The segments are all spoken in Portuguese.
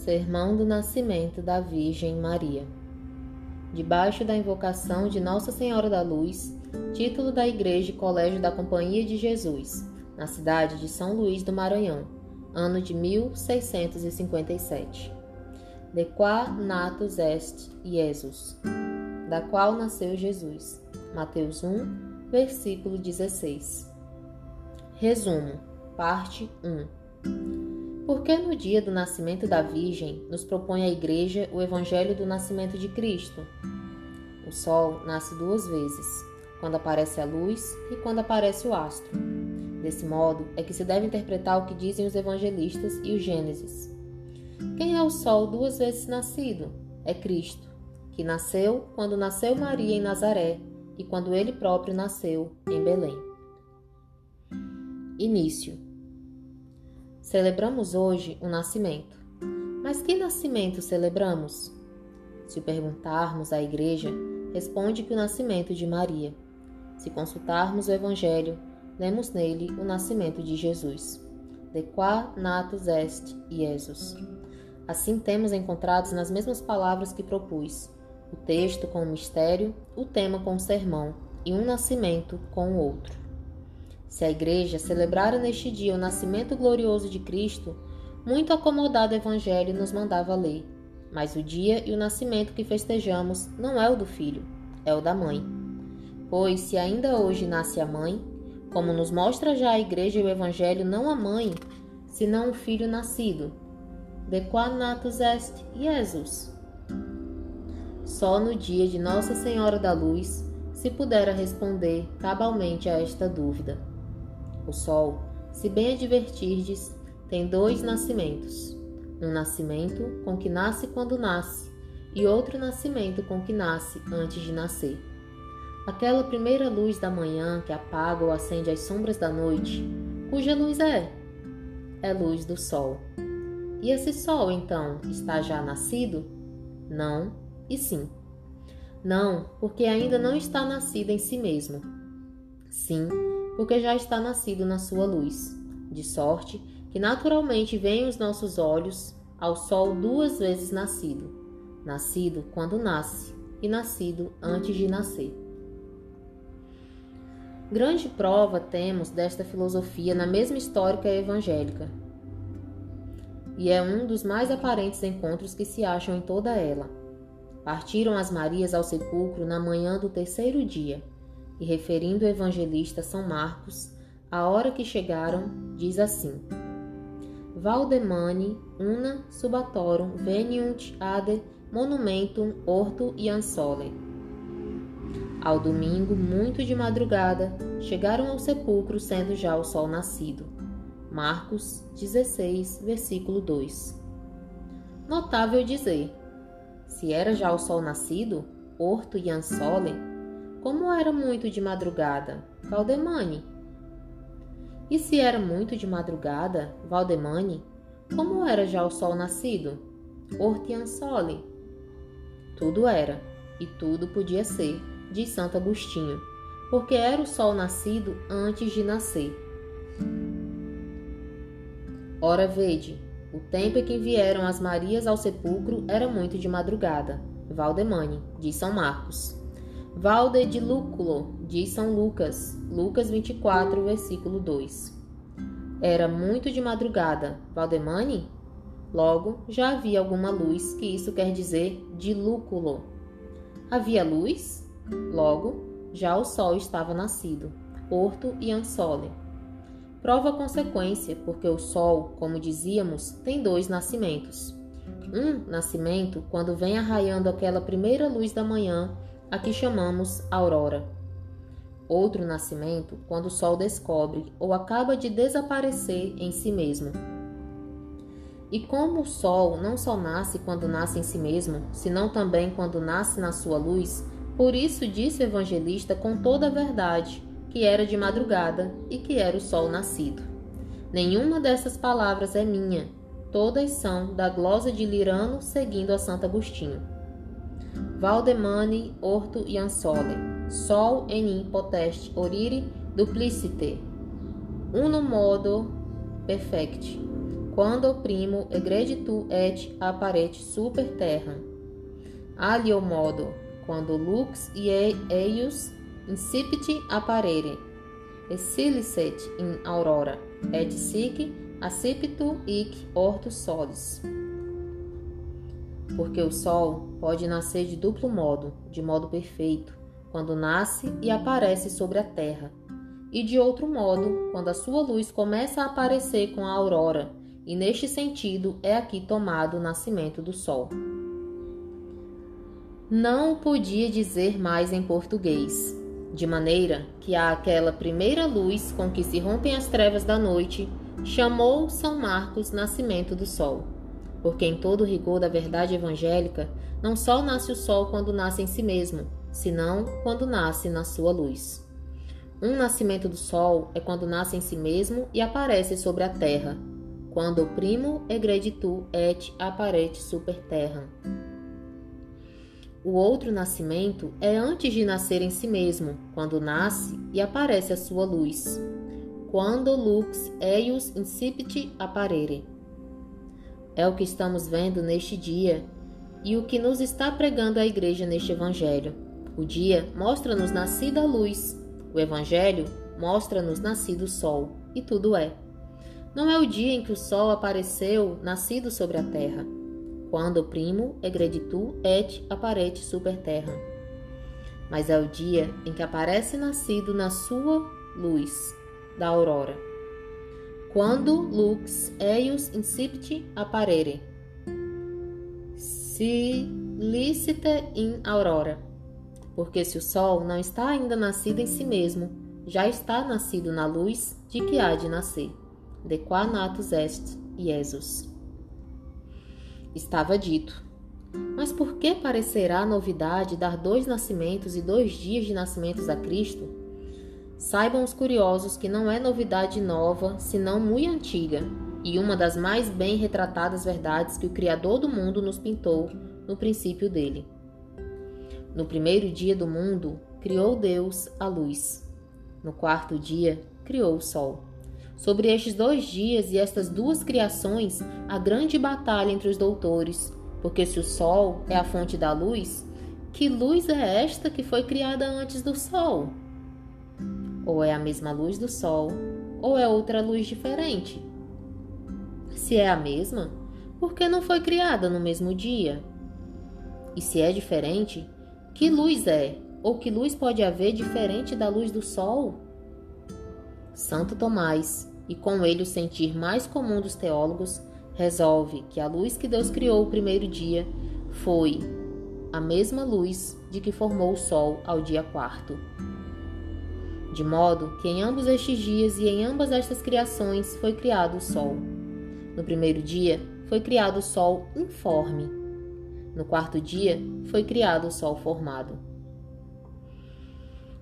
Sermão do Nascimento da Virgem Maria. Debaixo da invocação de Nossa Senhora da Luz, título da Igreja e Colégio da Companhia de Jesus, na cidade de São Luís do Maranhão, ano de 1657. De qua natus est Jesus, da qual nasceu Jesus. Mateus 1, versículo 16. Resumo, parte 1. Por que no dia do nascimento da Virgem nos propõe a Igreja o Evangelho do nascimento de Cristo? O Sol nasce duas vezes, quando aparece a luz e quando aparece o astro. Desse modo é que se deve interpretar o que dizem os evangelistas e o Gênesis. Quem é o Sol duas vezes nascido? É Cristo, que nasceu quando nasceu Maria em Nazaré e quando ele próprio nasceu em Belém. Início. Celebramos hoje o nascimento. Mas que nascimento celebramos? Se perguntarmos à Igreja, responde que o nascimento de Maria. Se consultarmos o Evangelho, lemos nele o nascimento de Jesus. De qua natus est Jesus. Assim temos encontrados nas mesmas palavras que propus, o texto com o mistério, o tema com o sermão e um nascimento com o outro. Se a Igreja celebrara neste dia o nascimento glorioso de Cristo, muito acomodado o Evangelho nos mandava ler. Mas o dia e o nascimento que festejamos não é o do filho, é o da mãe. Pois se ainda hoje nasce a mãe, como nos mostra já a Igreja e o Evangelho, não a mãe, senão o filho nascido. De qua natus est Jesus? Só no dia de Nossa Senhora da Luz se pudera responder cabalmente a esta dúvida. O Sol, se bem advertirdes, tem dois nascimentos: um nascimento com que nasce quando nasce, e outro nascimento com que nasce antes de nascer. Aquela primeira luz da manhã que apaga ou acende as sombras da noite, cuja luz é? É luz do Sol. E esse Sol, então, está já nascido? Não e sim. Não, porque ainda não está nascido em si mesmo. Sim, porque já está nascido na sua luz, de sorte que naturalmente veem os nossos olhos ao sol duas vezes nascido, nascido quando nasce e nascido antes de nascer. Grande prova temos desta filosofia na mesma histórica evangélica, e é um dos mais aparentes encontros que se acham em toda ela. Partiram as Marias ao sepulcro na manhã do terceiro dia e referindo o evangelista São Marcos, a hora que chegaram, diz assim: Valdemani una subatorum veniunt ad monumentum orto iam sole. Ao domingo, muito de madrugada, chegaram ao sepulcro sendo já o sol nascido. Marcos 16, versículo 2. Notável dizer: se era já o sol nascido, orto iam sole, como era muito de madrugada, Valdemani? E se era muito de madrugada, Valdemani, como era já o sol nascido? Ortiansole. Tudo era, e tudo podia ser, diz Santo Agostinho, porque era o sol nascido antes de nascer. Ora vede, o tempo em que vieram as Marias ao sepulcro era muito de madrugada. Valdemani, diz São Marcos. Valde de Lúculo, diz São Lucas, Lucas 24, versículo 2. Era muito de madrugada, Valdemani? Logo, já havia alguma luz, que isso quer dizer de lúculo. Havia luz? Logo, já o sol estava nascido, Porto e Ansole. Prova consequência, porque o sol, como dizíamos, tem dois nascimentos. Um nascimento quando vem arraiando aquela primeira luz da manhã a que chamamos aurora. Outro nascimento quando o Sol descobre ou acaba de desaparecer em si mesmo. E como o Sol não só nasce quando nasce em si mesmo, senão também quando nasce na sua luz, por isso disse o evangelista com toda a verdade que era de madrugada e que era o Sol nascido. Nenhuma dessas palavras é minha, todas são da glosa de Lirano seguindo a Santo Agostinho. Valdemani orto Iansole, sol enim potest orire duplicite, uno modo perfect, quando primo egreditu et apparet super terram. Alio modo, quando lux e eius incipit apparere, silicet in aurora, et sic accipito hic ortus solis. Porque o sol pode nascer de duplo modo, de modo perfeito, quando nasce e aparece sobre a terra, e de outro modo, quando a sua luz começa a aparecer com a aurora, e neste sentido é aqui tomado o nascimento do sol. Não podia dizer mais em português, de maneira que aquela primeira luz com que se rompem as trevas da noite chamou São Marcos nascimento do sol, porque em todo o rigor da verdade evangélica, não só nasce o sol quando nasce em si mesmo, senão quando nasce na sua luz. Um nascimento do sol é quando nasce em si mesmo e aparece sobre a terra, quando primo egreditu et apparet super terra. O outro nascimento é antes de nascer em si mesmo, quando nasce e aparece a sua luz. Quando lux eius incipit apparere. É o que estamos vendo neste dia e o que nos está pregando a igreja neste evangelho. O dia mostra-nos nascida a luz, o evangelho mostra-nos nascido o sol, e tudo é. Não é o dia em que o sol apareceu nascido sobre a terra, quando primo egreditu et apparet super terra. Mas é o dia em que aparece nascido na sua luz da aurora. Quando lux eius incipit apparere. Si licite in aurora. Porque se o sol não está ainda nascido em si mesmo, já está nascido na luz de que há de nascer de qua natus est Jesus. Estava dito. Mas por que parecerá novidade dar dois nascimentos e dois dias de nascimentos a Cristo? Saibam os curiosos que não é novidade nova, senão muito antiga, e uma das mais bem retratadas verdades que o Criador do mundo nos pintou no princípio dele. No primeiro dia do mundo, criou Deus a luz. No quarto dia, criou o sol. Sobre estes dois dias e estas duas criações, a grande batalha entre os doutores, porque se o Sol é a fonte da luz, que luz é esta que foi criada antes do Sol? Ou é a mesma luz do Sol, ou é outra luz diferente? Se é a mesma, por que não foi criada no mesmo dia? E se é diferente, que luz é, ou que luz pode haver diferente da luz do Sol? Santo Tomás, e com ele o sentir mais comum dos teólogos, resolve que a luz que Deus criou o primeiro dia foi a mesma luz de que formou o sol ao dia quarto. De modo que em ambos estes dias e em ambas estas criações foi criado o sol. No primeiro dia foi criado o sol informe. No quarto dia foi criado o sol formado.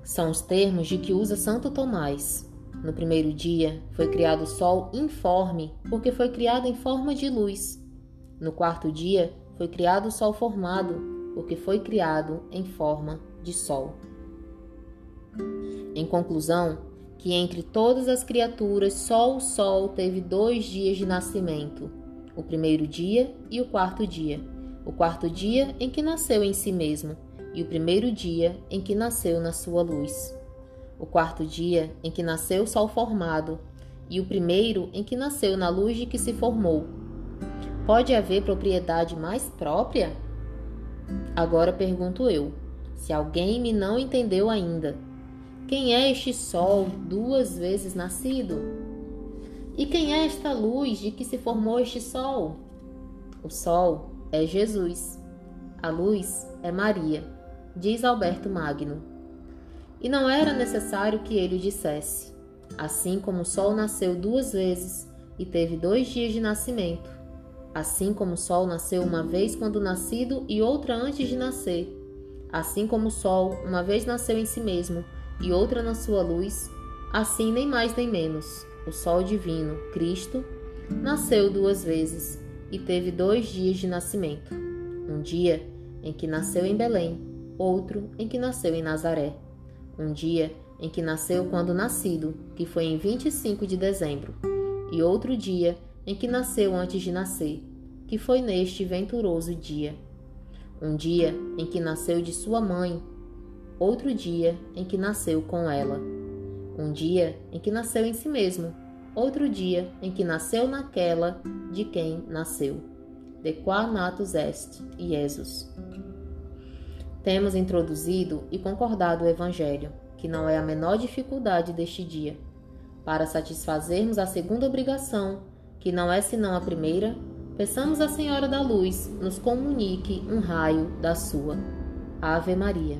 São os termos de que usa Santo Tomás, no primeiro dia foi criado o sol informe, porque foi criado em forma de luz. No quarto dia foi criado o sol formado, porque foi criado em forma de sol. Em conclusão, que entre todas as criaturas só o sol teve dois dias de nascimento, o primeiro dia e o quarto dia. O quarto dia em que nasceu em si mesmo, e o primeiro dia em que nasceu na sua luz o quarto dia em que nasceu o sol formado, e o primeiro em que nasceu na luz de que se formou. Pode haver propriedade mais própria? Agora pergunto eu, se alguém me não entendeu ainda, quem é este sol duas vezes nascido? E quem é esta luz de que se formou este sol? O sol é Jesus. A luz é Maria, diz Alberto Magno. E não era necessário que ele o dissesse. Assim como o sol nasceu duas vezes e teve dois dias de nascimento, assim como o sol nasceu uma vez quando nascido e outra antes de nascer, assim como o sol uma vez nasceu em si mesmo e outra na sua luz, assim nem mais nem menos, o sol divino, Cristo, nasceu duas vezes e teve dois dias de nascimento. Um dia em que nasceu em Belém, outro em que nasceu em Nazaré um dia em que nasceu quando nascido, que foi em 25 de dezembro, e outro dia em que nasceu antes de nascer, que foi neste venturoso dia. Um dia em que nasceu de sua mãe, outro dia em que nasceu com ela. Um dia em que nasceu em si mesmo, outro dia em que nasceu naquela de quem nasceu. De qua natus est, Jesus. Temos introduzido e concordado o Evangelho, que não é a menor dificuldade deste dia, para satisfazermos a segunda obrigação que não é senão a primeira, peçamos à Senhora da Luz nos comunique um raio da sua. Ave Maria.